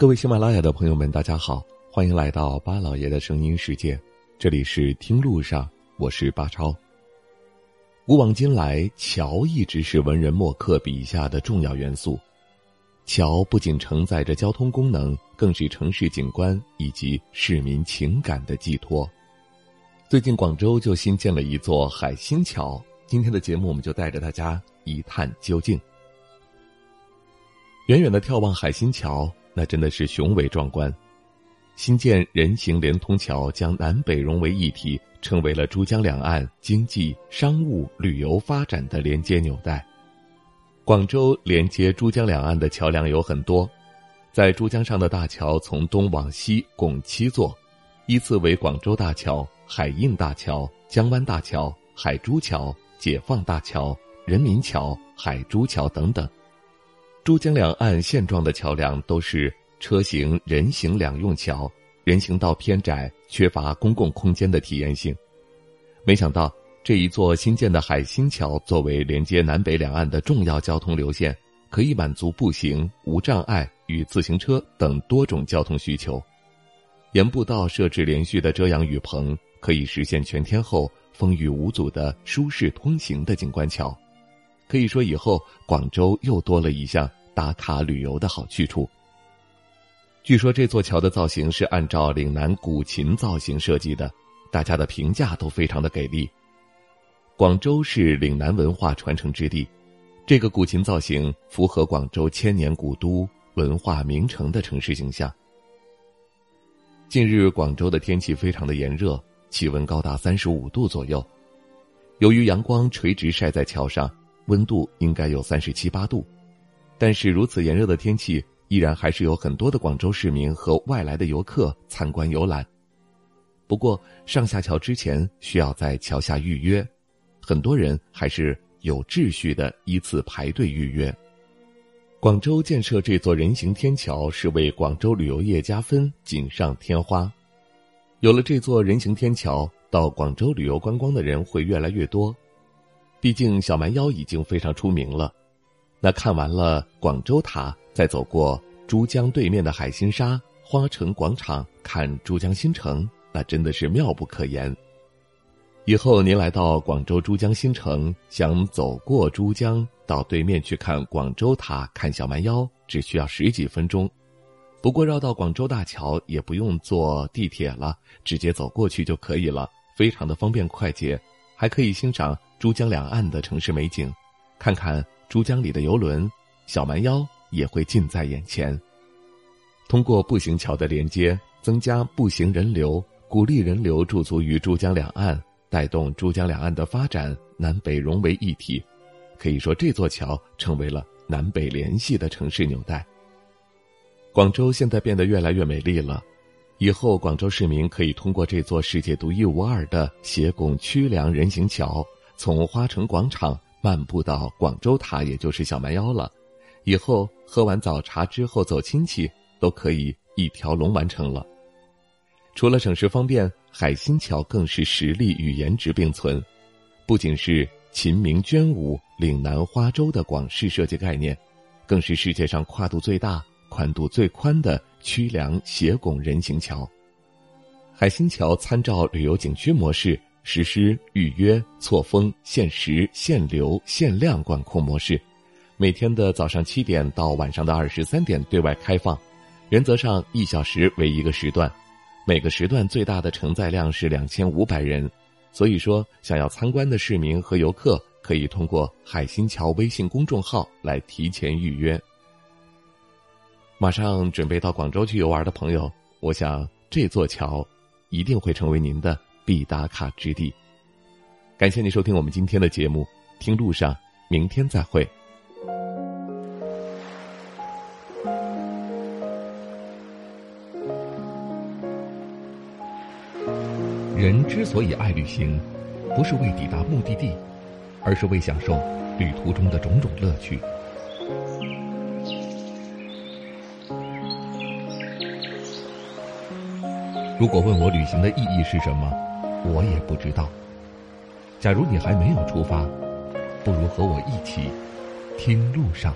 各位喜马拉雅的朋友们，大家好，欢迎来到巴老爷的声音世界。这里是听路上，我是巴超。古往今来，桥一直是文人墨客笔下的重要元素。桥不仅承载着交通功能，更是城市景观以及市民情感的寄托。最近广州就新建了一座海心桥，今天的节目我们就带着大家一探究竟。远远的眺望海心桥。那真的是雄伟壮观，新建人行连通桥将南北融为一体，成为了珠江两岸经济、商务、旅游发展的连接纽带。广州连接珠江两岸的桥梁有很多，在珠江上的大桥从东往西共七座，依次为广州大桥、海印大桥、江湾大桥、海珠桥、解放大桥、人民桥、海珠桥等等。珠江两岸现状的桥梁都是车行、人行两用桥，人行道偏窄，缺乏公共空间的体验性。没想到这一座新建的海心桥，作为连接南北两岸的重要交通流线，可以满足步行、无障碍与自行车等多种交通需求。沿步道设置连续的遮阳雨棚，可以实现全天候风雨无阻的舒适通行的景观桥。可以说，以后广州又多了一项打卡旅游的好去处。据说这座桥的造型是按照岭南古琴造型设计的，大家的评价都非常的给力。广州是岭南文化传承之地，这个古琴造型符合广州千年古都、文化名城的城市形象。近日，广州的天气非常的炎热，气温高达三十五度左右。由于阳光垂直晒在桥上。温度应该有三十七八度，但是如此炎热的天气，依然还是有很多的广州市民和外来的游客参观游览。不过上下桥之前需要在桥下预约，很多人还是有秩序的依次排队预约。广州建设这座人行天桥是为广州旅游业加分，锦上添花。有了这座人行天桥，到广州旅游观光的人会越来越多。毕竟小蛮腰已经非常出名了，那看完了广州塔，再走过珠江对面的海心沙、花城广场，看珠江新城，那真的是妙不可言。以后您来到广州珠江新城，想走过珠江到对面去看广州塔、看小蛮腰，只需要十几分钟。不过绕到广州大桥也不用坐地铁了，直接走过去就可以了，非常的方便快捷，还可以欣赏。珠江两岸的城市美景，看看珠江里的游轮，小蛮腰也会近在眼前。通过步行桥的连接，增加步行人流，鼓励人流驻足于珠江两岸，带动珠江两岸的发展，南北融为一体。可以说，这座桥成为了南北联系的城市纽带。广州现在变得越来越美丽了，以后广州市民可以通过这座世界独一无二的斜拱曲梁人行桥。从花城广场漫步到广州塔，也就是小蛮腰了。以后喝完早茶之后走亲戚，都可以一条龙完成了。除了省时方便，海心桥更是实力与颜值并存。不仅是秦明娟舞、岭南花洲的广式设计概念，更是世界上跨度最大、宽度最宽的曲梁斜拱人行桥。海心桥参照旅游景区模式。实施预约、错峰、限时、限流、限量管控模式，每天的早上七点到晚上的二十三点对外开放，原则上一小时为一个时段，每个时段最大的承载量是两千五百人，所以说想要参观的市民和游客可以通过海心桥微信公众号来提前预约。马上准备到广州去游玩的朋友，我想这座桥一定会成为您的。必打卡之地。感谢你收听我们今天的节目，听路上，明天再会。人之所以爱旅行，不是为抵达目的地，而是为享受旅途中的种种乐趣。如果问我旅行的意义是什么？我也不知道。假如你还没有出发，不如和我一起听路上。